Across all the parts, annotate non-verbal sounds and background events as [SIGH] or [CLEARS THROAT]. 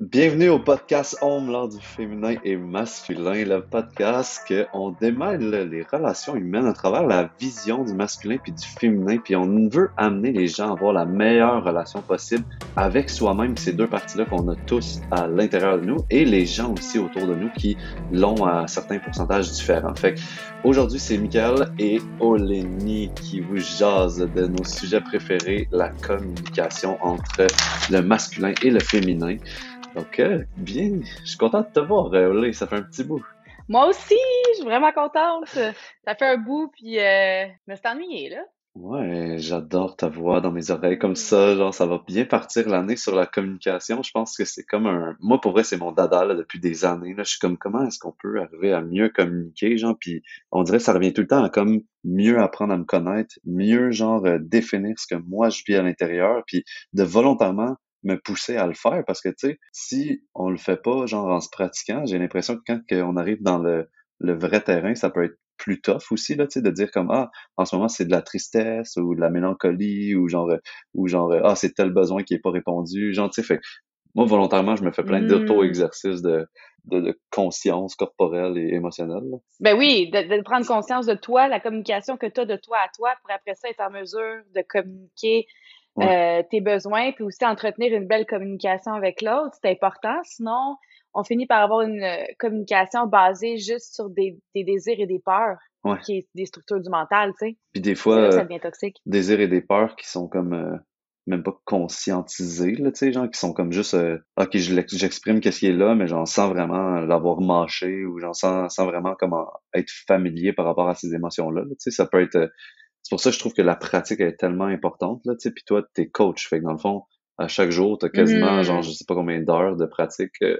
Bienvenue au podcast Homme du féminin et masculin, le podcast que on démêle les relations humaines à travers la vision du masculin puis du féminin, puis on veut amener les gens à avoir la meilleure relation possible avec soi-même, ces deux parties-là qu'on a tous à l'intérieur de nous et les gens aussi autour de nous qui l'ont à certains pourcentages différents. Fait aujourd'hui, c'est Michael et Olénie qui vous jasent de nos sujets préférés, la communication entre le masculin et le féminin. Donc, bien, je suis contente de te voir, Olé, ça fait un petit bout. Moi aussi, je suis vraiment contente. Ça fait un bout, puis euh, me suis ennuyée, là. Ouais, j'adore ta voix dans mes oreilles comme ça, genre ça va bien partir l'année sur la communication. Je pense que c'est comme un, moi pour vrai c'est mon dada là, depuis des années là. Je suis comme comment est-ce qu'on peut arriver à mieux communiquer, genre? Puis on dirait que ça revient tout le temps à comme mieux apprendre à me connaître, mieux genre euh, définir ce que moi je vis à l'intérieur, puis de volontairement me pousser à le faire parce que, tu sais, si on le fait pas, genre en se pratiquant, j'ai l'impression que quand on arrive dans le, le vrai terrain, ça peut être plus tough aussi, là, tu sais, de dire comme, ah, en ce moment, c'est de la tristesse ou de la mélancolie ou genre, ou genre, ah, c'est tel besoin qui est pas répondu, genre, tu sais, fait moi, volontairement, je me fais plein mmh. d'auto-exercices de, de, de, conscience corporelle et émotionnelle. Ben oui, de, de, prendre conscience de toi, la communication que tu as de toi à toi pour après ça être en mesure de communiquer euh, tes besoins, puis aussi entretenir une belle communication avec l'autre, c'est important. Sinon, on finit par avoir une euh, communication basée juste sur des, des désirs et des peurs, qui est des structures du mental, tu sais. Puis des fois, ça devient toxique. désirs et des peurs qui sont comme euh, même pas conscientisés, là, tu sais, genre qui sont comme juste, ok, j'exprime qu'est-ce qui est là, mais j'en sens vraiment l'avoir mâché ou j'en sens, sens vraiment comment être familier par rapport à ces émotions-là. tu sais, ça peut être c'est pour ça que je trouve que la pratique est tellement importante, là, tu sais, puis toi, t'es coach, fait que dans le fond, à chaque jour, t'as quasiment, genre, mm-hmm. je sais pas combien d'heures de pratique euh,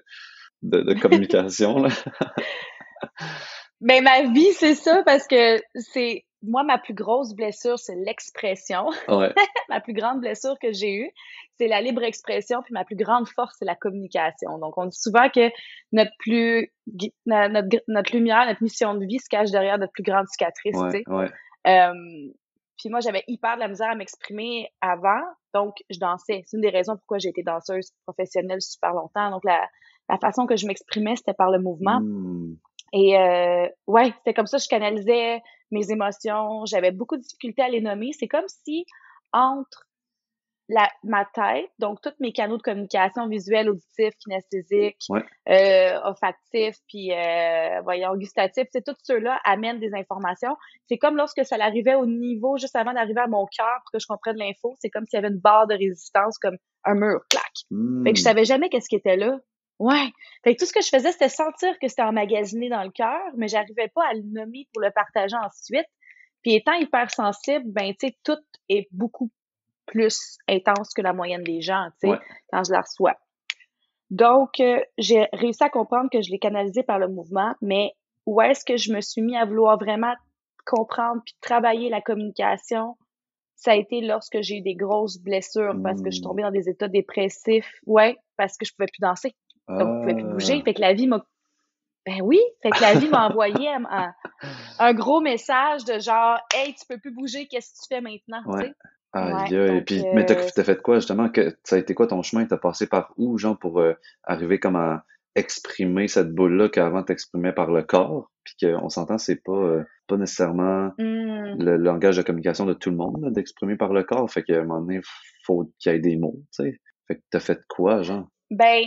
de, de, communication, là. [LAUGHS] ben, ma vie, c'est ça, parce que c'est, moi, ma plus grosse blessure, c'est l'expression. Ouais. [LAUGHS] ma plus grande blessure que j'ai eue, c'est la libre expression, puis ma plus grande force, c'est la communication. Donc, on dit souvent que notre plus, notre, notre lumière, notre mission de vie se cache derrière notre plus grande cicatrice, tu sais. Ouais. Euh, puis moi, j'avais hyper de la misère à m'exprimer avant, donc je dansais. C'est une des raisons pourquoi j'ai été danseuse professionnelle super longtemps. Donc la, la façon que je m'exprimais, c'était par le mouvement. Mmh. Et euh, ouais, c'était comme ça, je canalisais mes émotions. J'avais beaucoup de difficultés à les nommer. C'est comme si entre la, ma tête, donc tous mes canaux de communication visuel, auditif, kinesthésique, euh, olfactif, puis euh, voyons, gustatif, c'est tout ceux-là amènent des informations. C'est comme lorsque ça arrivait au niveau, juste avant d'arriver à mon cœur pour que je comprenne l'info, c'est comme s'il y avait une barre de résistance, comme un mur, clac. Fait que je hmm. savais jamais qu'est-ce qui était là. Ouais. Fait que tout ce que je faisais, c'était sentir que c'était emmagasiné dans le cœur, mais j'arrivais pas à le nommer pour le partager ensuite. Puis étant hypersensible, ben tu sais, tout est beaucoup plus intense que la moyenne des gens, tu sais, quand je la reçois. Donc, euh, j'ai réussi à comprendre que je l'ai canalisé par le mouvement, mais où est-ce que je me suis mis à vouloir vraiment comprendre puis travailler la communication? Ça a été lorsque j'ai eu des grosses blessures parce que je suis tombée dans des états dépressifs. Ouais, parce que je pouvais plus danser. Donc, je pouvais plus bouger. Ah. Fait que la vie m'a ben oui, fait que la vie m'a envoyé [LAUGHS] un, gros message de genre Hey, tu peux plus bouger, qu'est-ce que tu fais maintenant? Ah, et puis, mais t'as as fait quoi justement? Que, ça a été quoi ton chemin? T'as passé par où, genre, pour euh, arriver comme à exprimer cette boule-là qu'avant t'exprimais par le corps? Puis qu'on s'entend, c'est pas, euh, pas nécessairement mmh. le langage de communication de tout le monde, d'exprimer par le corps. Fait qu'à un moment donné, faut qu'il y ait des mots, tu sais. Fait que t'as fait quoi, genre? Ben,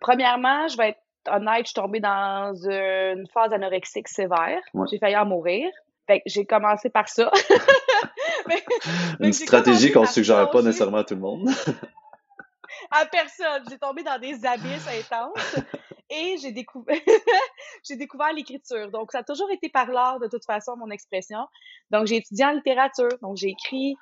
premièrement, je vais être honnête, je suis tombée dans une phase anorexique sévère. J'ai failli en mourir. Fait que j'ai commencé par ça. [LAUGHS] [LAUGHS] Une stratégie qu'on ne suggère pas nécessairement à tout le monde. [LAUGHS] à personne. J'ai tombé dans des abysses intenses et j'ai découvert, [LAUGHS] j'ai découvert l'écriture. Donc, ça a toujours été par l'art, de toute façon, mon expression. Donc, j'ai étudié en littérature. Donc, j'ai écrit,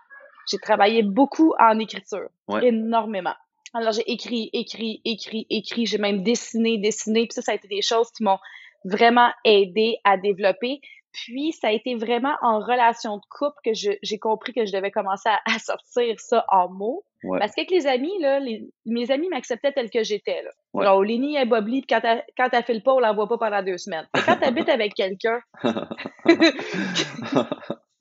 j'ai travaillé beaucoup en écriture. Énormément. Alors, j'ai écrit, écrit, écrit, écrit. J'ai même dessiné, dessiné. Puis ça, ça a été des choses qui m'ont vraiment aidé à développer. Puis, ça a été vraiment en relation de couple que j'ai compris que je devais commencer à, sortir ça en mots. Parce qu'avec les amis, là, mes amis m'acceptaient tel que j'étais. Là. Ouais. Genre, Lénie est bobli, puis quand t'as fait le pas, on l'envoie pas pendant deux semaines. Et quand t'habites avec quelqu'un, [LAUGHS] [LAUGHS] tu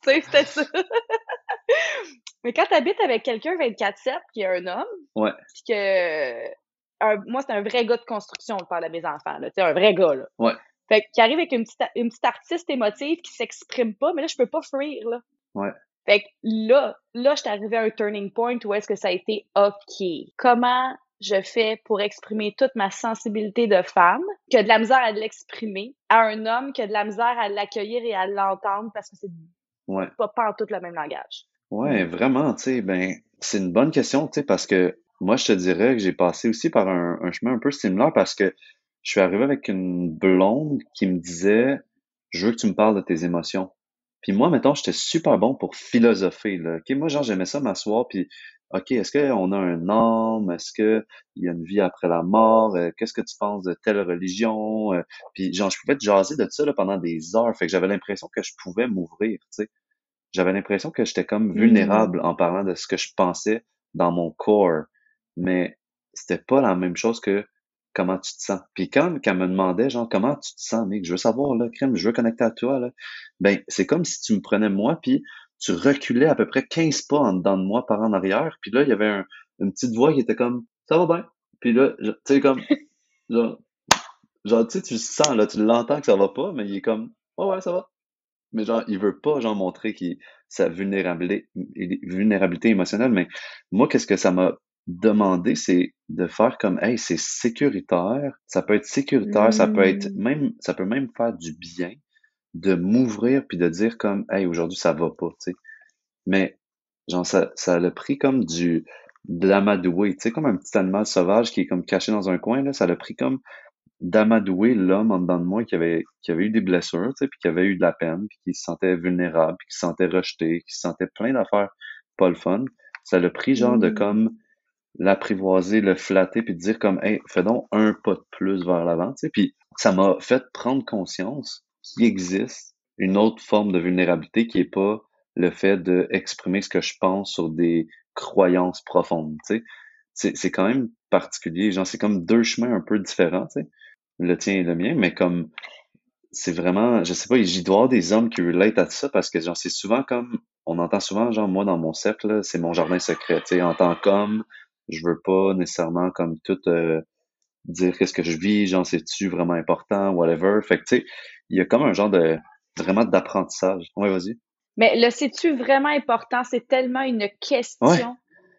sais, c'était ça. [LAUGHS] Mais quand t'habites avec quelqu'un 24-7, qui est un homme, ouais. puis que moi, c'est un vrai gars de construction, le père de mes enfants, là. Tu un vrai gars, là. Ouais. Fait qui arrive avec une petite, une petite artiste émotive qui s'exprime pas, mais là, je peux pas fuir, là. Ouais. Fait que là, là, je suis arrivée à un turning point où est-ce que ça a été OK. Comment je fais pour exprimer toute ma sensibilité de femme, que de la misère à l'exprimer, à un homme qui a de la misère à l'accueillir et à l'entendre parce que c'est pas, pas en tout le même langage? Ouais, vraiment, tu sais, ben, c'est une bonne question, tu sais, parce que moi, je te dirais que j'ai passé aussi par un, un, chemin un peu similaire parce que je suis arrivé avec une blonde qui me disait, je veux que tu me parles de tes émotions. Puis moi, mettons, j'étais super bon pour philosopher, là. OK, moi, genre, j'aimais ça m'asseoir, puis OK, est-ce qu'on a un âme? Est-ce qu'il y a une vie après la mort? Euh, qu'est-ce que tu penses de telle religion? Euh, puis genre, je pouvais te jaser de ça là, pendant des heures. Fait que j'avais l'impression que je pouvais m'ouvrir, tu sais. J'avais l'impression que j'étais comme mmh. vulnérable en parlant de ce que je pensais dans mon corps. Mais c'était pas la même chose que comment tu te sens. Puis quand elle me demandait, genre, comment tu te sens, mec, je veux savoir, là, crème, je veux connecter à toi, là. Ben, c'est comme si tu me prenais moi, puis tu reculais à peu près 15 pas en dedans de moi par en arrière. Puis là, il y avait une petite voix qui était comme, ça va bien? Puis là, tu sais, comme, [LAUGHS] genre, genre, tu sais, tu sens, là, tu l'entends que ça va pas, mais il est comme, ouais, ouais, ça va. Mais genre, il veut pas, genre, montrer qu'il, sa vulnérabilité, vulnérabilité émotionnelle. Mais moi, qu'est-ce que ça m'a demandé, c'est de faire comme, hey, c'est sécuritaire. Ça peut être sécuritaire, ça peut être mmh. même, ça peut même faire du bien de m'ouvrir puis de dire comme hey aujourd'hui ça va pas tu sais mais genre ça ça l'a pris comme du de l'amadouer tu sais comme un petit animal sauvage qui est comme caché dans un coin là ça l'a pris comme d'amadouer l'homme en dedans de moi qui avait qui avait eu des blessures tu sais puis qui avait eu de la peine puis qui se sentait vulnérable puis qui se sentait rejeté qui se sentait plein d'affaires pas le fun ça l'a pris genre de mmh. comme l'apprivoiser le flatter puis dire comme hey fais donc un pas de plus vers l'avant tu sais puis ça m'a fait prendre conscience qu'il existe une autre forme de vulnérabilité qui est pas le fait d'exprimer ce que je pense sur des croyances profondes, tu sais. C'est quand même particulier. Genre, c'est comme deux chemins un peu différents, tu sais. Le tien et le mien, mais comme c'est vraiment, je sais pas, j'y dois des hommes qui relate à ça parce que genre, c'est souvent comme, on entend souvent, genre, moi, dans mon cercle, c'est mon jardin secret, tu sais, en tant qu'homme, je veux pas nécessairement comme tout euh, dire qu'est-ce que je vis, genre, c'est-tu vraiment important, whatever. Fait que, tu sais, il y a comme un genre de vraiment d'apprentissage. Oui, vas-y. Mais le c'est-tu vraiment important? C'est tellement une question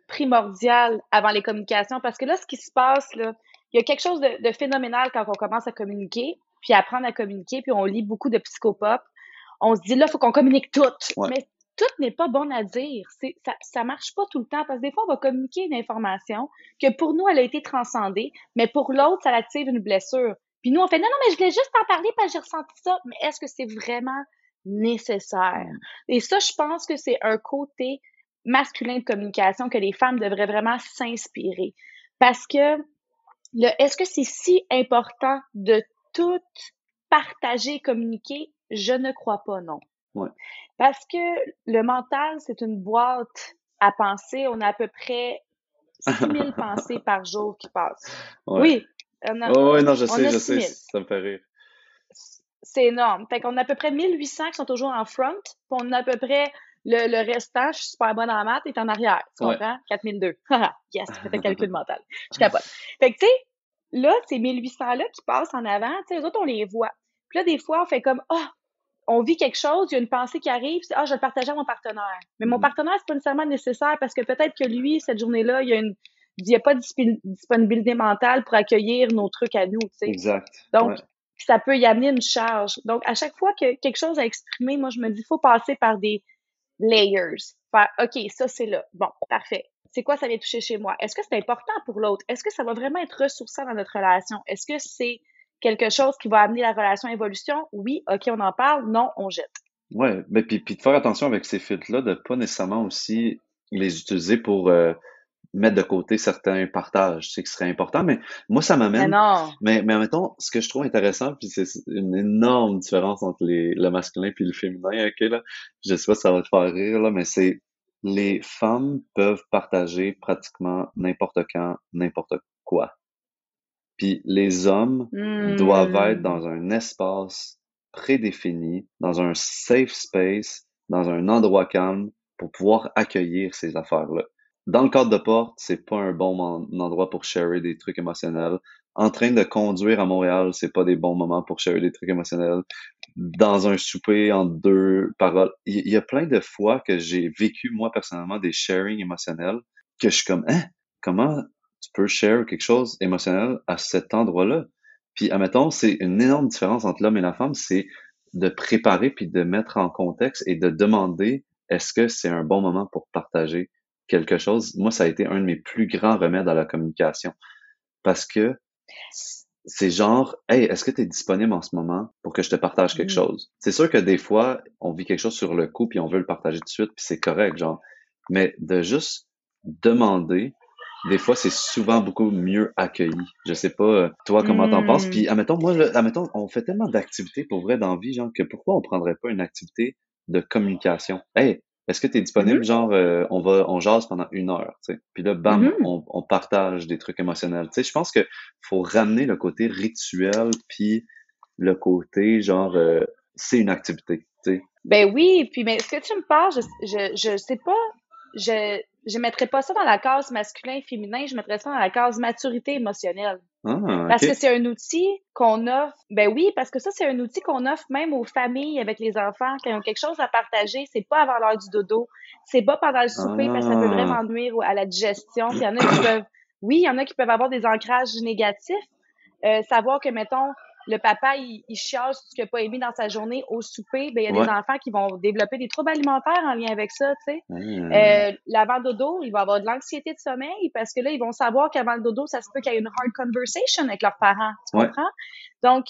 primordiale avant les communications parce que là, ce qui se passe, là, il y a quelque chose de, phénoménal quand on commence à communiquer, puis apprendre à communiquer, puis on lit beaucoup de psychopop. On se dit là, il faut qu'on communique tout. Mais tout n'est pas bon à dire. Ça, ça marche pas tout le temps parce que des fois, on va communiquer une information que pour nous, elle a été transcendée, mais pour l'autre, ça active une blessure. Puis nous, on fait non, non, mais je voulais juste en parler parce que j'ai ressenti ça. Mais est-ce que c'est vraiment nécessaire? Et ça, je pense que c'est un côté masculin de communication que les femmes devraient vraiment s'inspirer. Parce que le est-ce que c'est si important de tout partager et communiquer? Je ne crois pas, non. Ouais. Parce que le mental, c'est une boîte à penser. On a à peu près 6000 pensées par jour qui passent. [LAUGHS] Oui, oh, oui, non, je sais, je sais, ça me fait rire. C'est énorme. Fait qu'on a à peu près 1800 qui sont toujours en front, puis on a à peu près le, le restant, je suis super bonne en maths, est en arrière. Tu comprends? 4002. [LAUGHS] yes, tu fais un calcul mental. Je [LAUGHS] capote. Fait que, tu sais, là, ces 1800-là qui passent en avant, tu sais, les autres, on les voit. Puis là, des fois, on fait comme, ah, oh, on vit quelque chose, il y a une pensée qui arrive, ah, je vais le partager à mon partenaire. Mais mon mm-hmm. partenaire, c'est pas nécessairement nécessaire parce que peut-être que lui, cette journée-là, il y a une, il n'y a pas de disponibilité mentale pour accueillir nos trucs à nous, tu sais. Exact. Donc, ça peut y amener une charge. Donc, à chaque fois que quelque chose à exprimer, moi, je me dis, il faut passer par des layers. Faire, OK, ça, c'est là. Bon, parfait. C'est quoi ça vient toucher chez moi? Est-ce que c'est important pour l'autre? Est-ce que ça va vraiment être ressourçant dans notre relation? Est-ce que c'est quelque chose qui va amener la relation à évolution? Oui, OK, on en parle. Non, on jette. Ouais, mais puis, puis de faire attention avec ces filtres-là, de pas nécessairement aussi les utiliser pour euh, mettre de côté certains partages, c'est qui serait important, mais moi, ça m'amène. Mais, mais mettons, ce que je trouve intéressant, puis c'est une énorme différence entre les, le masculin puis le féminin, ok, là. Je sais pas si ça va te faire rire, là, mais c'est les femmes peuvent partager pratiquement n'importe quand, n'importe quoi. Puis les hommes doivent être hmm. dans un espace prédéfini, dans un safe space, dans un endroit calme pour pouvoir accueillir ces affaires-là. dans le cadre de porte, c'est pas un bon endroit pour sharer des trucs émotionnels. En train de conduire à Montréal, c'est pas des bons moments pour sharer des trucs émotionnels. Dans un souper en deux paroles, il y, a plein de fois que j'ai vécu moi personnellement des sharing émotionnels que je suis comme hein, comment tu peux share quelque chose émotionnel à cet endroit-là? Puis admettons, c'est une énorme différence entre l'homme et la femme, c'est de préparer puis de mettre en contexte et de demander est-ce que c'est un bon moment pour partager quelque chose, moi, ça a été un de mes plus grands remèdes à la communication. Parce que c'est genre, hey, est-ce que tu es disponible en ce moment pour que je te partage quelque mm. chose? C'est sûr que des fois, on vit quelque chose sur le coup puis on veut le partager tout de suite puis c'est correct, genre. Mais de juste demander, des fois, c'est souvent beaucoup mieux accueilli. Je sais pas, euh, toi, comment t'en penses? Puis, mm. admettons, moi, admettons, on fait tellement d'activités pour vrai dans la vie, genre, que pourquoi on prendrait pas une activité de communication? Hey, est-ce que tu es disponible, mm-hmm. genre, euh, on va, on jase pendant une heure, tu sais? Puis là, bam, mm-hmm. on, on, partage des trucs émotionnels. Tu sais, je pense que faut ramener le côté rituel, puis le côté, genre, euh, c'est une activité, tu sais? Ben oui, puis mais ce que tu me parles, je, je, je sais pas, je, je mettrais pas ça dans la case masculin-féminin, je mettrais ça dans la case maturité émotionnelle. Ah, parce que c'est un outil qu'on offre. Ben oui, parce que ça, c'est un outil qu'on offre même aux familles avec les enfants qui ont quelque chose à partager. C'est pas avant l'heure du dodo. C'est pas pendant le souper parce que ça peut vraiment nuire à la digestion. il y en a qui peuvent, oui, il y en a qui peuvent avoir des ancrages négatifs. Euh, savoir que, mettons, le papa, il, il chiale ce qu'il n'a pas aimé dans sa journée au souper, ben, il y a des enfants qui vont développer des troubles alimentaires en lien avec ça, tu sais. Mmh. Euh, l'avant dodo, il va avoir de l'anxiété de sommeil parce que là, ils vont savoir qu'avant le dodo, ça se peut qu'il y ait une hard conversation avec leurs parents, tu comprends? Donc,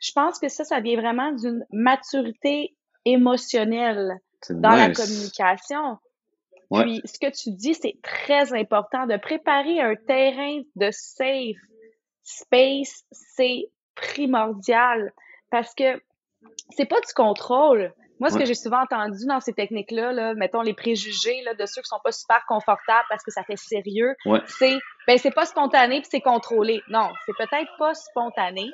je pense que ça, ça vient vraiment d'une maturité émotionnelle dans la communication. Puis, ce que tu dis, c'est très important de préparer un terrain de safe space, c'est primordial parce que c'est pas du contrôle. Moi, ce que j'ai souvent entendu dans ces techniques-là, là, mettons les préjugés là, de ceux qui sont pas super confortables parce que ça fait sérieux, c'est ben c'est pas spontané puis c'est contrôlé. Non, c'est peut-être pas spontané,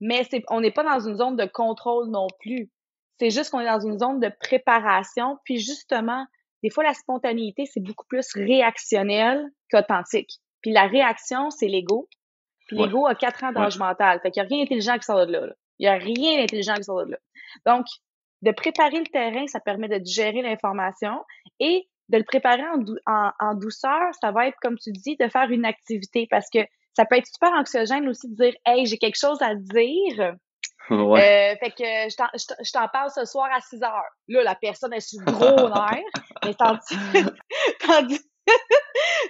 mais c'est on n'est pas dans une zone de contrôle non plus. C'est juste qu'on est dans une zone de préparation, puis justement, des fois la spontanéité c'est beaucoup plus réactionnel qu'authentique. Puis la réaction, c'est l'ego, puis l'ego a quatre ans d'âge mental. Fait qu'il n'y a rien d'intelligent qui sort de là. Il n'y a rien d'intelligent qui sort de là. Donc, de préparer le terrain, ça permet de gérer l'information et de le préparer en, en, douceur, ça va être, comme tu dis, de faire une activité parce que ça peut être super anxiogène aussi de dire Hey, j'ai quelque chose à dire. [LAUGHS] Ouais. Euh, fait que je t'en parle ce soir à 6 heures. Là, la personne est sur gros [LAUGHS] nerf. Mais tandis, [LAUGHS] tandis,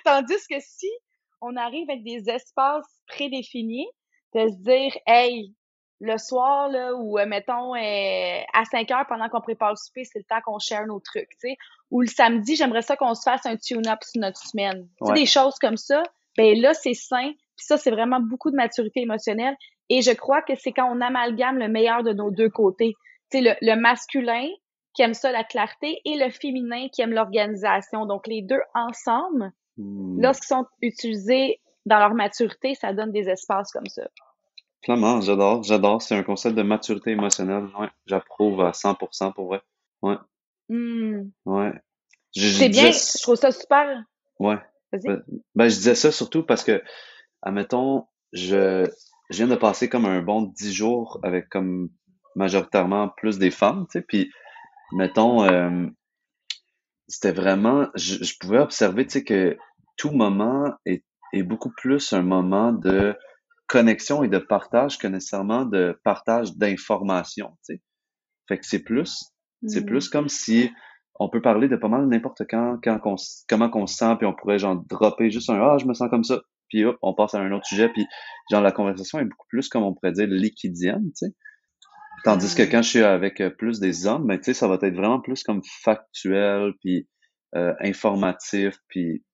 tandis que si on arrive avec des espaces prédéfinis, de se dire, hey, le soir, là, ou euh, mettons euh, à 5 heures pendant qu'on prépare le souper, c'est le temps qu'on share nos trucs, tu sais. Ou le samedi, j'aimerais ça qu'on se fasse un tune-up sur notre semaine. Tu sais, des choses comme ça, ben là, c'est sain. Puis ça, c'est vraiment beaucoup de maturité émotionnelle. Et je crois que c'est quand on amalgame le meilleur de nos deux côtés. Tu sais, le, le masculin qui aime ça, la clarté, et le féminin qui aime l'organisation. Donc, les deux ensemble, Hmm. Lorsqu'ils sont utilisés dans leur maturité, ça donne des espaces comme ça. Clairement, j'adore, j'adore. C'est un concept de maturité émotionnelle. Ouais, j'approuve à 100% pour vrai. Ouais. Hmm. Ouais. C'est bien, je trouve ça super. Ouais. Ben, ben, je disais ça surtout parce que, admettons, je, je viens de passer comme un bon dix jours avec comme majoritairement plus des femmes, tu sais, puis mettons, euh, c'était vraiment, je, je, pouvais observer, tu sais, que tout moment est, est beaucoup plus un moment de connexion et de partage que nécessairement de partage d'informations, tu sais. Fait que c'est plus, c'est plus mm. comme si on peut parler de pas mal n'importe quand, quand on, comment qu'on se sent, puis on pourrait genre dropper juste un ah je me sens comme ça, puis hop on passe à un autre sujet, puis genre la conversation est beaucoup plus comme on pourrait dire liquidienne, tu sais. Tandis que quand je suis avec euh, plus des hommes, ben, tu sais, ça va être vraiment plus comme factuel, puis euh, informatif, puis,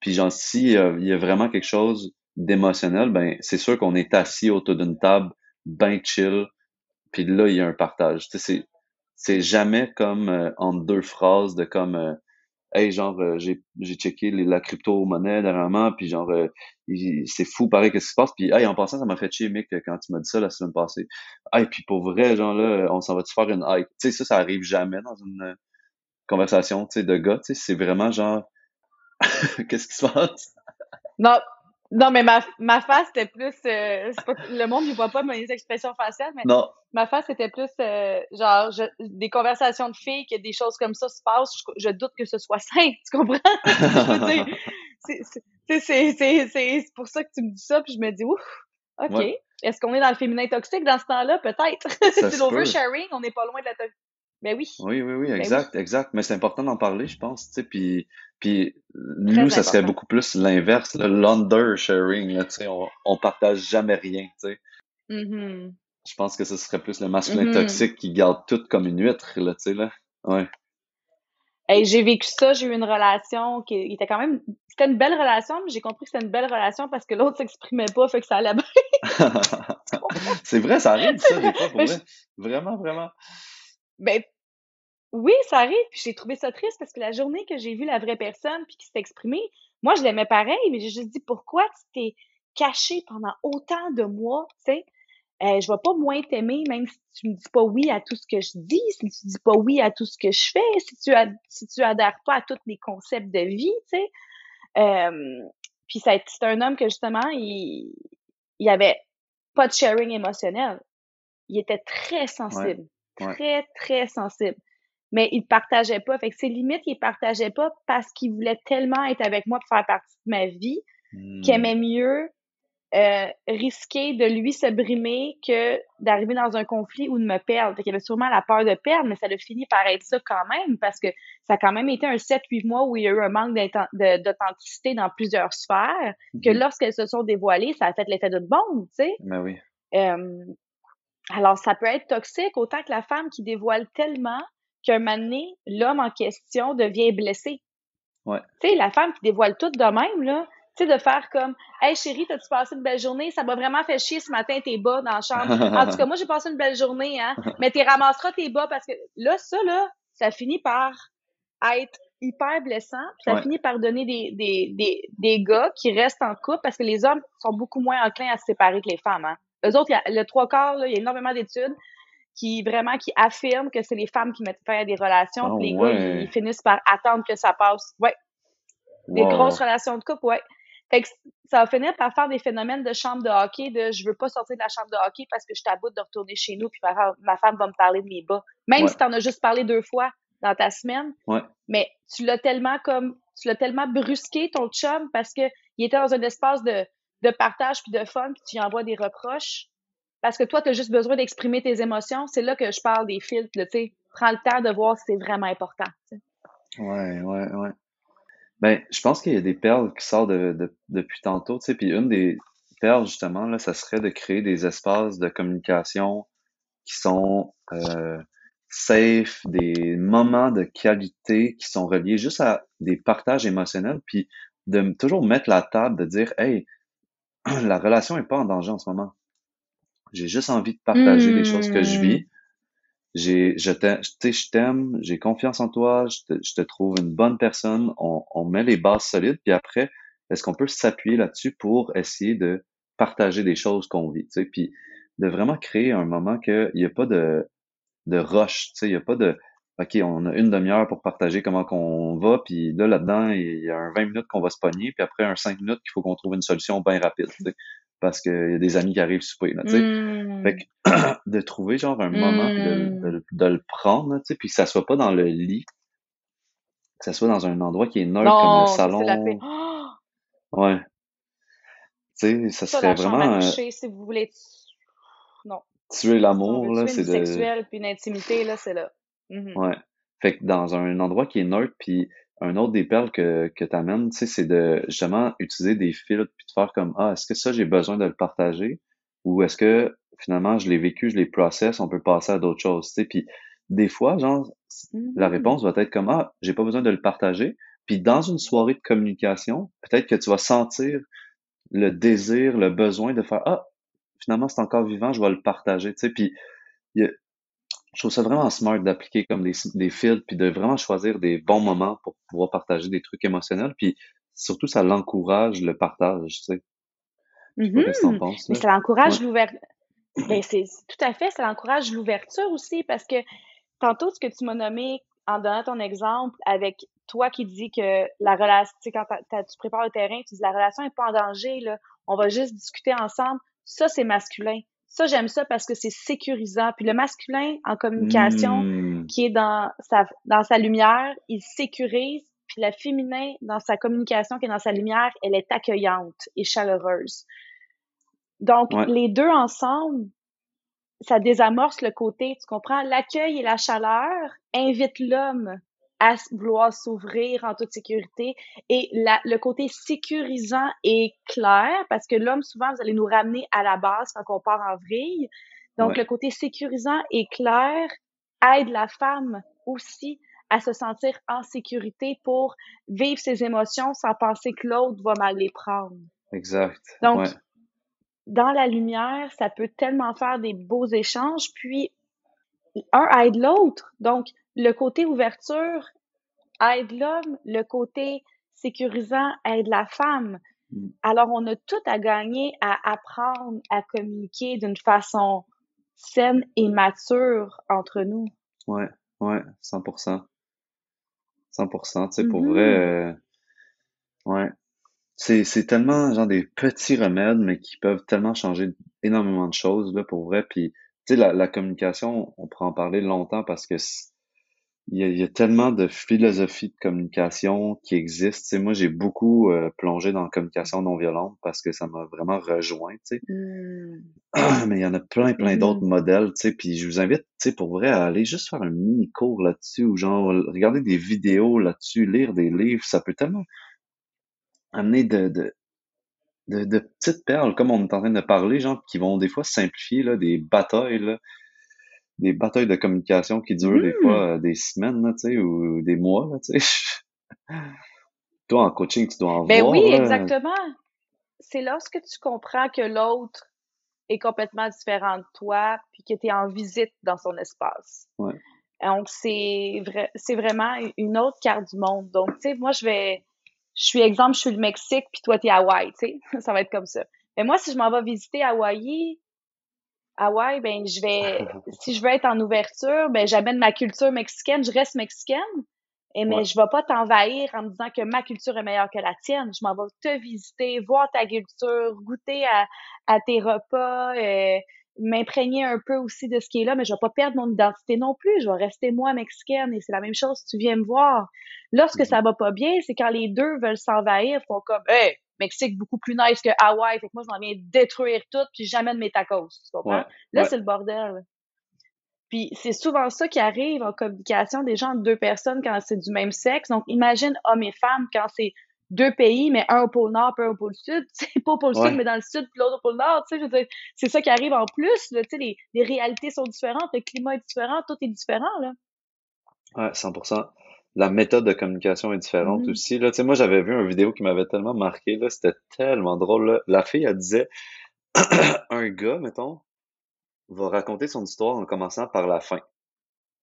puis genre, si il y a vraiment quelque chose d'émotionnel, ben c'est sûr qu'on est assis autour d'une table, ben chill, puis là, il y a un partage. Tu sais, c'est, jamais comme euh, en deux phrases de comme hey genre euh, j'ai checké la crypto monnaie dernièrement puis genre euh, c'est fou pareil qu'est-ce qui se passe. Puis hey en passant ça m'a fait chier mec quand tu m'as dit ça la semaine passée. Hey puis pour vrai genre là on s'en va te faire une hype tu sais ça ça arrive jamais dans une conversation tu sais de gars tu sais c'est vraiment genre [LAUGHS] Qu'est-ce qui se passe? Non, non, mais ma, ma face était plus. Euh, pas, le monde ne voit pas mes expressions faciales, mais non. ma face était plus euh, genre je, des conversations de filles, que des choses comme ça se passent. Je, doute que ce soit sain, [LAUGHS] tu comprends? [LAUGHS] c'est pour ça que tu me dis ça, puis je me dis ouf, ok. Est-ce qu'on est dans le féminin toxique dans ce temps-là? Peut-être. c'est l'oversharing, on n'est pas loin de la toxique. Ben oui. Oui, oui, oui, ben exact, exact. Mais c'est important d'en parler, je pense, tu sais, puis, puis nous, ça serait beaucoup plus l'inverse, l'undersharing, tu sais, on, on partage jamais rien, tu sais. Mm-hmm. Je pense que ce serait plus le masculin Mm-hmm. toxique qui garde tout comme une huître, là, tu sais, là. Ouais. Hey, j'ai vécu ça, j'ai eu une relation qui était quand même, c'était une belle relation, mais j'ai compris que c'était une belle relation parce que l'autre s'exprimait pas, fait que ça allait [LAUGHS] bien. [LAUGHS] c'est vrai, ça arrive, ça, des fois, pour vrai. Vraiment, vraiment. Ben, oui, ça arrive, puis j'ai trouvé ça triste parce que la journée que j'ai vu la vraie personne puis qui s'est exprimée, moi, je l'aimais pareil, mais j'ai juste dit, pourquoi tu t'es caché pendant autant de mois, tu sais? Euh, je vais pas moins t'aimer, même si tu me dis pas oui à tout ce que je dis, si tu dis pas oui à tout ce que je fais, si tu ad si tu adhères pas à tous mes concepts de vie, tu sais? Euh, puis c'est un homme que justement, il, il avait pas de sharing émotionnel. Il était très sensible. Ouais. Très, très sensible. Mais il partageait pas. Fait que ses limites, il partageait pas parce qu'il voulait tellement être avec moi pour faire partie de ma vie Hmm. qu'il aimait mieux euh, risquer de lui se brimer que d'arriver dans un conflit ou de me perdre. Fait qu'il avait sûrement la peur de perdre, mais ça a fini par être ça quand même, parce que ça a quand même été un 7-8 mois où il y a eu un manque d'authenticité dans plusieurs sphères, que Mhm. lorsqu'elles se sont dévoilées, ça a fait l'effet de bombe, tu sais. Ben oui. Euh, alors, ça peut être toxique autant que la femme qui dévoile tellement qu'un moment donné, l'homme en question devient blessé. Ouais. Tu sais, la femme qui dévoile tout de même, là, tu sais, de faire comme Hey chérie, t'as-tu passé une belle journée? Ça m'a vraiment fait chier ce matin tes bas dans la chambre. En tout cas, moi, j'ai passé une belle journée, hein. [LAUGHS] Mais tu ramasseras tes bas parce que là, ça, là, ça finit par être hyper blessant. Puis ça Ouais. finit par donner des, des, des, des gars qui restent en couple parce que les hommes sont beaucoup moins enclins à se séparer que les femmes. Hein. Eux autres, a, le trois quarts, là, il y a énormément d'études qui vraiment qui affirment que c'est les femmes qui mettent fin à des relations, Ah puis les gars, ils, ils finissent par attendre que ça passe. Ouais, des Wow. grosses relations de couple, ouais. Fait que ça va finir par faire des phénomènes de chambre de hockey, de je veux pas sortir de la chambre de hockey parce que je t'aboute de retourner chez nous, puis ma, femme- ma femme va me parler de mes bas. Même Ouais. si t'en as juste parlé deux fois dans ta semaine, Ouais. mais tu l'as tellement comme tu l'as tellement brusqué ton chum parce que il était dans un espace de, de partage puis de fun puis tu lui envoies des reproches parce que toi tu as juste besoin d'exprimer tes émotions c'est là que je parle des filtres tu sais prends le temps de voir si c'est vraiment important sais. Ouais, ouais, ouais. Ben, je pense qu'il y a des perles qui sortent de, de- depuis tantôt, tu sais, puis une des perles, justement, là, ça serait de créer des espaces de communication qui sont euh, safe, des moments de qualité qui sont reliés juste à des partages émotionnels, puis de toujours mettre la table, de dire, hey, [CLEARS THROAT] la relation est pas en danger en ce moment. J'ai juste envie de partager les choses que je Hmm. vis. J'ai, je t'aime, je j'ai confiance en toi, je te, je te trouve une bonne personne. On, on met les bases solides, puis après, est-ce qu'on peut s'appuyer là-dessus pour essayer de partager des choses qu'on vit, tu sais, puis de vraiment créer un moment qu'il n'y a pas de, de rush, tu sais, il n'y a pas de, OK, on a une demi-heure pour partager comment qu'on va, puis là, là-dedans, il y a un 20 minutes qu'on va se pogner, puis après un 5 minutes qu'il faut qu'on trouve une solution bien rapide, parce qu'il y a des amis qui arrivent souper, là, tu sais. Hmm. Fait que [CLEARS THROAT] de trouver genre un moment puis de, de, de le prendre, là, tu sais, puis que ça soit pas dans le lit, que ça soit dans un endroit qui est neutre comme le salon. la paix. Oh! Ouais. Tu sais, ça serait vraiment euh, coucher si vous voulez non tuer l'amour, là, c'est de... sexuelle puis une intimité là c'est là Mhm. Ouais. Fait que dans un endroit qui est neutre, puis un autre des perles que, que tu amènes, tu sais, c'est de justement utiliser des filtres puis de faire comme Ah, est-ce que ça j'ai besoin de le partager? Ou est-ce que finalement je l'ai vécu, je l'ai process, on peut passer à d'autres choses, tu sais? Puis des fois, genre, la Mhm. réponse va être comme Ah, j'ai pas besoin de le partager. Puis dans une soirée de communication, peut-être que tu vas sentir le désir, le besoin de faire Ah, finalement c'est encore vivant, je vais le partager, tu sais? Puis il y a- je trouve ça vraiment smart d'appliquer comme des, des filtres, puis de vraiment choisir des bons moments pour pouvoir partager des trucs émotionnels, puis surtout ça l'encourage le partage, tu sais. Je sais pas penses, Mais ça encourage Ouais. l'ouverture. Ben, c'est tout à fait, ça encourage l'ouverture aussi parce que tantôt, ce que tu m'as nommé en donnant ton exemple avec toi qui dis que la relation, tu sais, quand tu prépares le terrain, tu dis la relation est pas en danger, là, on va juste discuter ensemble. Ça, c'est masculin. Ça, j'aime ça parce que c'est sécurisant. Puis le masculin en communication, hmm. qui est dans sa, dans sa lumière, il sécurise. Puis le féminin, dans sa communication, qui est dans sa lumière, elle est accueillante et chaleureuse. Donc, les deux ensemble, ça désamorce le côté, tu comprends? L'accueil et la chaleur invitent l'homme à vouloir s'ouvrir en toute sécurité. Et la, le côté sécurisant est clair parce que l'homme, souvent, vous allez nous ramener à la base quand on part en vrille. Donc, le côté sécurisant et clair aide la femme aussi à se sentir en sécurité pour vivre ses émotions sans penser que l'autre va mal les prendre. Exact. Donc, dans la lumière, ça peut tellement faire des beaux échanges, puis un aide l'autre. Donc, le côté ouverture aide l'homme, le côté sécurisant aide la femme. Mm. Alors, on a tout à gagner à apprendre à communiquer d'une façon saine et mature entre nous. Ouais, ouais, 100%. 100%, tu sais, pour mm-hmm. vrai, euh, ouais. C'est, c'est tellement, genre, des petits remèdes, mais qui peuvent tellement changer énormément de choses, là, pour vrai. Puis, tu sais, la, la communication, on pourrait en parler longtemps parce que il y, a, tellement de philosophies de communication qui existent. Tu moi, j'ai beaucoup euh, plongé dans la communication non violente parce que ça m'a vraiment rejoint, tu sais. Mmh. [CLEARS THROAT] Mais il y en a plein, plein mmh. d'autres modèles, tu sais. Puis je vous invite, tu sais, pour vrai, à aller juste faire un mini cours là-dessus ou genre regarder des vidéos là-dessus, lire des livres. Ça peut tellement amener de, de, de, de petites perles, comme on est en train de parler, genre, qui vont des fois simplifier là, des batailles, là des batailles de communication qui durent des fois mmh. euh, des semaines, là, tu sais, ou des mois, là, tu sais. [LAUGHS] Toi, en coaching, tu dois en ben oui, exactement. C'est lorsque tu comprends que l'autre est complètement différent de toi, puis que tu es en visite dans son espace. Ouais. Donc, c'est vrai, c'est vraiment une autre carte du monde. Donc, tu sais, moi, je vais, je suis exemple, je suis le Mexique, puis toi, t'es Hawaï, tu sais. [LAUGHS] Ça va être comme ça. Mais moi, si je m'en vais visiter Hawaï, ah ouais, ben je vais, [LAUGHS] si je veux être en ouverture, ben j'amène ma culture mexicaine, je reste mexicaine, et mais je vais pas t'envahir en me disant que ma culture est meilleure que la tienne. Je m'en vais te visiter, voir ta culture, goûter à, à tes repas, euh, m'imprégner un peu aussi de ce qui est là, mais je vais pas perdre mon identité non plus. Je vais rester moi mexicaine et c'est la même chose si tu viens me voir. Lorsque mm-hmm. ça va pas bien, c'est quand les deux veulent s'envahir, font comme, hey, Mexique beaucoup plus nice que Hawaï. Fait que moi, je m'en viens détruire tout, puis jamais de mes tacos. Tu comprends? Là, c'est le bordel. Puis c'est souvent ça qui arrive en communication des gens, deux personnes quand c'est du même sexe. Donc imagine hommes et femmes quand c'est deux pays, mais un au pôle nord, puis un au pôle sud. [LAUGHS] C'est pas au pôle sud, mais dans le sud, puis l'autre au pôle nord. Tu sais, c'est ça qui arrive en plus. Là, tu sais, les, les réalités sont différentes, le climat est différent, tout est différent. Là. Ouais, 100% la méthode de communication est différente mm-hmm. aussi. Là. Tu sais, moi, j'avais vu une vidéo qui m'avait tellement marqué. Là, c'était tellement drôle. La fille, elle disait [CLEARS THROAT] un gars, mettons, va raconter son histoire en commençant par la fin.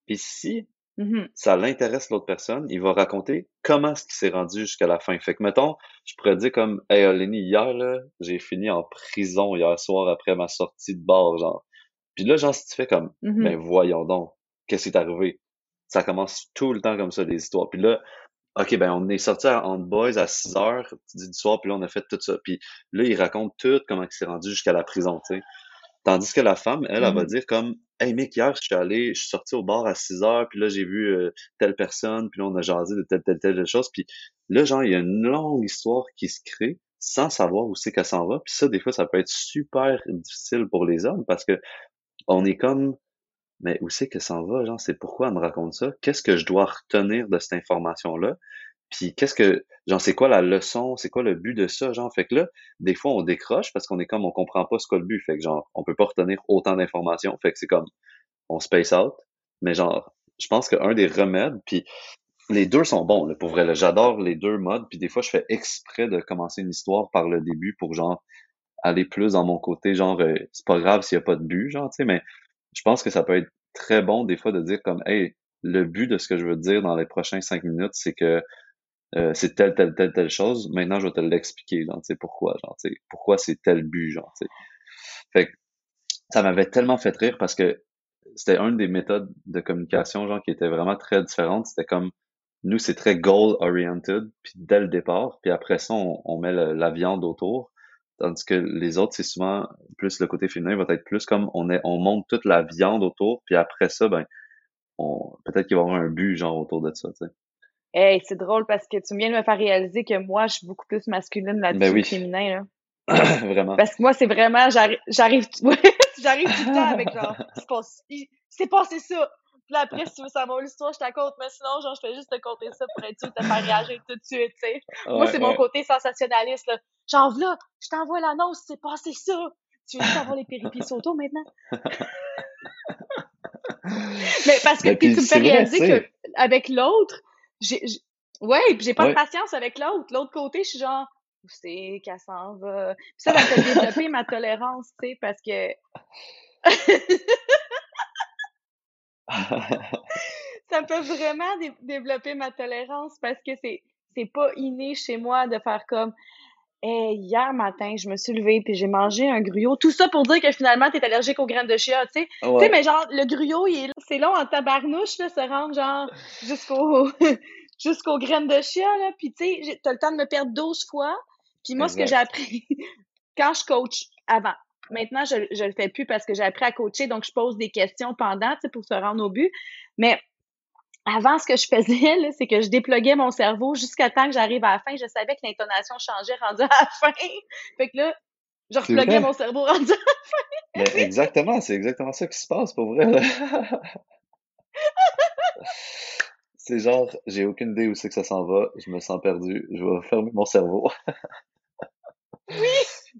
Puis si mm-hmm. ça l'intéresse l'autre personne, il va raconter comment est-ce qu'il s'est rendu jusqu'à la fin. Fait que, mettons, je pourrais dire comme Hey Lenny, hier, là, j'ai fini en prison hier soir après ma sortie de bar, genre. Puis là, genre, si tu fais comme mm-hmm. Ben voyons donc, qu'est-ce qui est arrivé? Ça commence tout le temps comme ça, des histoires. Puis là, OK, ben on est sorti en boys à 6 heures du soir, puis là, on a fait tout ça. Puis là, il raconte tout comment il s'est rendu jusqu'à la prison, tu sais. Tandis que la femme, elle, elle, va mm-hmm. dire comme Hey mec, hier, je suis allé, je suis sorti au bar à 6 heures, puis là, j'ai vu euh, telle personne, puis là, on a jasé de telle, telle, telle chose. Puis là, genre, il y a une longue histoire qui se crée sans savoir où c'est qu'elle s'en va. Puis ça, des fois, ça peut être super difficile pour les hommes parce que on est comme mais où c'est que ça en va, genre, c'est pourquoi elle me raconte ça? Qu'est-ce que je dois retenir de cette information-là? Puis qu'est-ce que, genre, c'est quoi la leçon? C'est quoi le but de ça? Genre, fait que là, des fois, on décroche parce qu'on est comme, on comprend pas ce qu'est le but. Fait que genre, on peut pas retenir autant d'informations. Fait que c'est comme, on space out. Mais genre, je pense qu'un des remèdes, puis les deux sont bons, là, pour vrai. J'adore les deux modes. Puis des fois, je fais exprès de commencer une histoire par le début pour genre aller plus dans mon côté, genre, euh, c'est pas grave s'il y a pas de but, genre, tu sais, mais je pense que ça peut être très bon des fois de dire comme hey le but de ce que je veux dire dans les prochains cinq minutes c'est que euh, c'est telle telle telle telle chose. Maintenant je vais te l'expliquer genre tu sais pourquoi genre tu sais pourquoi c'est tel but genre tu sais. Fait que ça m'avait tellement fait rire parce que c'était une des méthodes de communication genre qui était vraiment très différente. C'était comme nous, c'est très goal-oriented, puis dès le départ, puis après ça, on, met la viande autour. Tandis que les autres, c'est souvent plus le côté féminin va être plus comme on est, on monte toute la viande autour, puis après ça, ben, on, peut-être qu'il va y avoir un but genre autour de ça, tu sais. Hey, c'est drôle parce que tu viens de me faire réaliser que moi, je suis beaucoup plus masculine là-dessus Ben oui. que féminin, là. [CLEARS THROAT] Vraiment. Parce que moi, c'est vraiment, j'arrive, j'arrive, [LAUGHS] j'arrive tout le temps avec genre, [LAUGHS] c'est passé, passé ça. Puis après, si tu veux savoir l'histoire, je te compte, mais sinon, genre, je fais juste te compter ça pour être sûr de te faire réagir tout de suite, tu sais. moi, Ouais, c'est mon côté sensationnaliste, là. Genre, là, je t'envoie l'annonce, c'est passé ça. Tu veux savoir les péripéties auto maintenant? [LAUGHS] mais parce que, Ben, puis tu me fais réaliser tu sais. que avec l'autre, j'ai, ouais, puis j'ai pas Ouais. de patience avec l'autre. L'autre côté, je suis genre, où c'est qu'elle s'en va? Puis ça, me fait développer ma tolérance, tu sais, parce que [LAUGHS] [LAUGHS] ça fait vraiment dé- développer ma tolérance parce que c'est c'est pas inné chez moi de faire comme Hey, hier matin, je me suis levée puis j'ai mangé un gruyot. Tout ça pour dire que finalement, t'es allergique aux graines de chia, tu sais. Tu sais, Ouais. mais genre, le gruyot, il est c'est long en tabarnouche, là, se rendre genre jusqu'au [LAUGHS] jusqu'aux graines de chia, là. Puis tu sais, t'as le temps de me perdre 12 fois. Puis moi, ce que j'ai appris [LAUGHS] quand je coach avant, maintenant, je, je le fais plus parce que j'ai appris à coacher, donc je pose des questions pendant, tu sais, pour se rendre au but. Mais avant, ce que je faisais, c'est que je dépluguais mon cerveau jusqu'à temps que j'arrive à la fin. Je savais que l'intonation changeait rendu à la fin. [LAUGHS] Fait que là, je vrai. mon cerveau [LAUGHS] rendu à Ben, exactement, c'est exactement ça qui se passe pour vrai. [LAUGHS] C'est genre, j'ai aucune idée où c'est que ça s'en va, je me sens perdu, je vais fermer mon cerveau.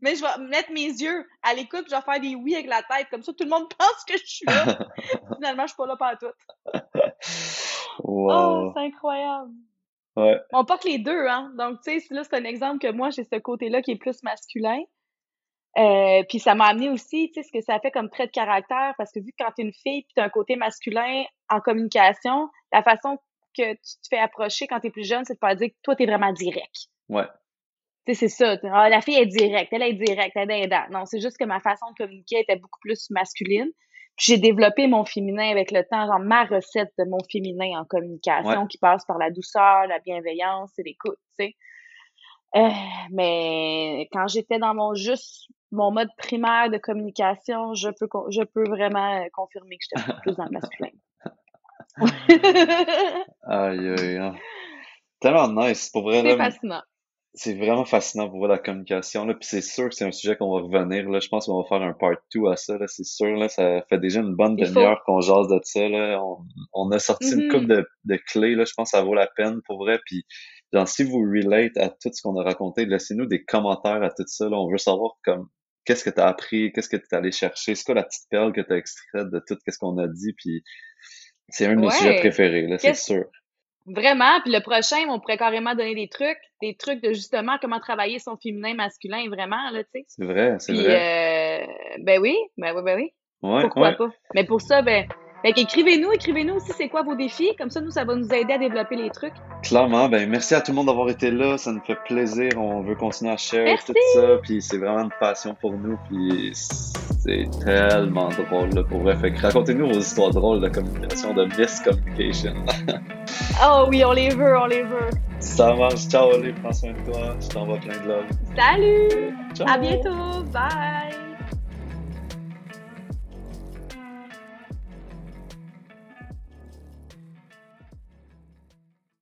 Mais je vais mettre mes yeux à l'écoute, je vais faire des oui avec la tête. Comme ça, tout le monde [LAUGHS] pense que je suis là. Finalement, je suis pas là pas tout. Oh, Wow. c'est incroyable. Ouais, On porte les deux, hein. Donc, tu sais, là, c'est un exemple que moi, j'ai ce côté-là qui est plus masculin. Euh, puis ça m'a amené aussi, tu sais, ce que ça fait comme trait de caractère, parce que vu que quand t'es une fille, puis t'as un côté masculin en communication, la façon que tu te fais approcher quand t'es plus jeune, c'est de pas dire que toi, t'es vraiment direct. ouais, c'est ça. Ah, la fille est directe, elle est directe, elle est dindante. Non, c'est juste que ma façon de communiquer était beaucoup plus masculine. Puis j'ai développé mon féminin avec le temps, genre ma recette de mon féminin en communication Ouais. qui passe par la douceur, la bienveillance et l'écoute, tu sais. Euh, mais quand j'étais dans mon juste mon mode primaire de communication, je peux con- je peux vraiment euh, confirmer que j'étais plus dans le masculin. [LAUGHS] aïe, aïe, hein. Tellement nice, pour vrai, c'est fascinant. C'est vraiment fascinant pour voir la communication, là, puis c'est sûr que c'est un sujet qu'on va revenir, là, je pense qu'on va faire un part 2 à ça, là, c'est sûr, là, ça fait déjà une bonne faut. demi-heure qu'on jase de ça, là, on, on a sorti une Mhm. couple de, de clés, là, je pense que ça vaut la peine, pour vrai, puis genre, si vous relate à tout ce qu'on a raconté, laissez-nous des commentaires à tout ça, là, on veut savoir comme, qu'est-ce que t'as appris, qu'est-ce que t'es allé chercher, c'est quoi la petite perle que t'as extraite de tout ce qu'on a dit, puis c'est un de nos sujets préférés, là, c'est Qu'est-ce sûr. Vraiment, puis le prochain, on pourrait carrément donner des trucs, des trucs de justement comment travailler son féminin, masculin, vraiment, là, tu sais. C'est vrai, c'est Puis, vrai. euh, ben oui, ben oui, ben oui, Ouais, pourquoi ouais. pas? Mais pour ça, ben, fait qu'écrivez-nous, écrivez-nous aussi c'est quoi vos défis, comme ça, nous, ça va nous aider à développer les trucs. Clairement, ben merci à tout le monde d'avoir été là, ça nous fait plaisir, on veut continuer à share Merci. tout ça, puis c'est vraiment une passion pour nous, puis c'est tellement drôle, là, pour vrai. Fait que racontez-nous vos histoires drôles de communication, de miscommunication. [LAUGHS] Oh oui, on les veut, on les veut. Ça marche, ciao, allez, prends soin de toi, je t'envoie plein de love. Salut! Ciao! À bientôt! Bye!